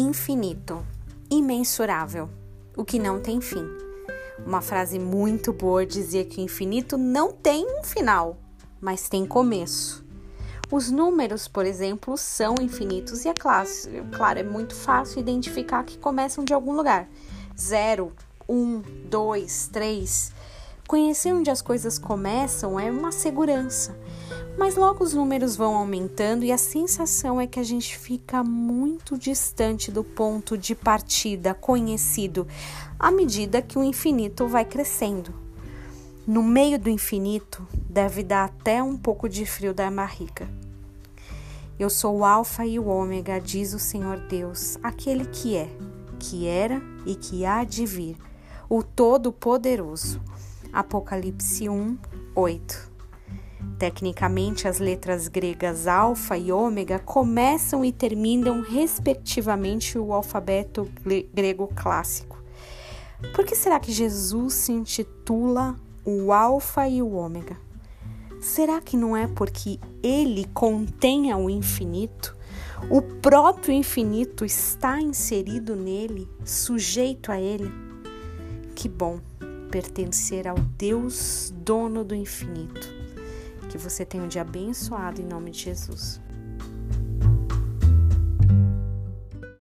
infinito, imensurável, o que não tem fim. Uma frase muito boa dizia que o infinito não tem um final, mas tem começo. Os números, por exemplo, são infinitos e é claro, é muito fácil identificar que começam de algum lugar. Zero, um, dois, três. Conhecer onde as coisas começam é uma segurança. Mas logo os números vão aumentando e a sensação é que a gente fica muito distante do ponto de partida conhecido à medida que o infinito vai crescendo. No meio do infinito deve dar até um pouco de frio da barriga. Eu sou o Alfa e o Ômega, diz o Senhor Deus, aquele que é, que era e que há de vir, o Todo-Poderoso. Apocalipse 1, 8. Tecnicamente, as letras gregas alfa e ômega começam e terminam, respectivamente, o alfabeto grego clássico. Por que será que Jesus se intitula o alfa e o ômega? Será que não é porque ele contém o infinito? O próprio infinito está inserido nele, sujeito a ele? Que bom pertencer ao Deus dono do infinito. Que você tenha um dia abençoado em nome de Jesus.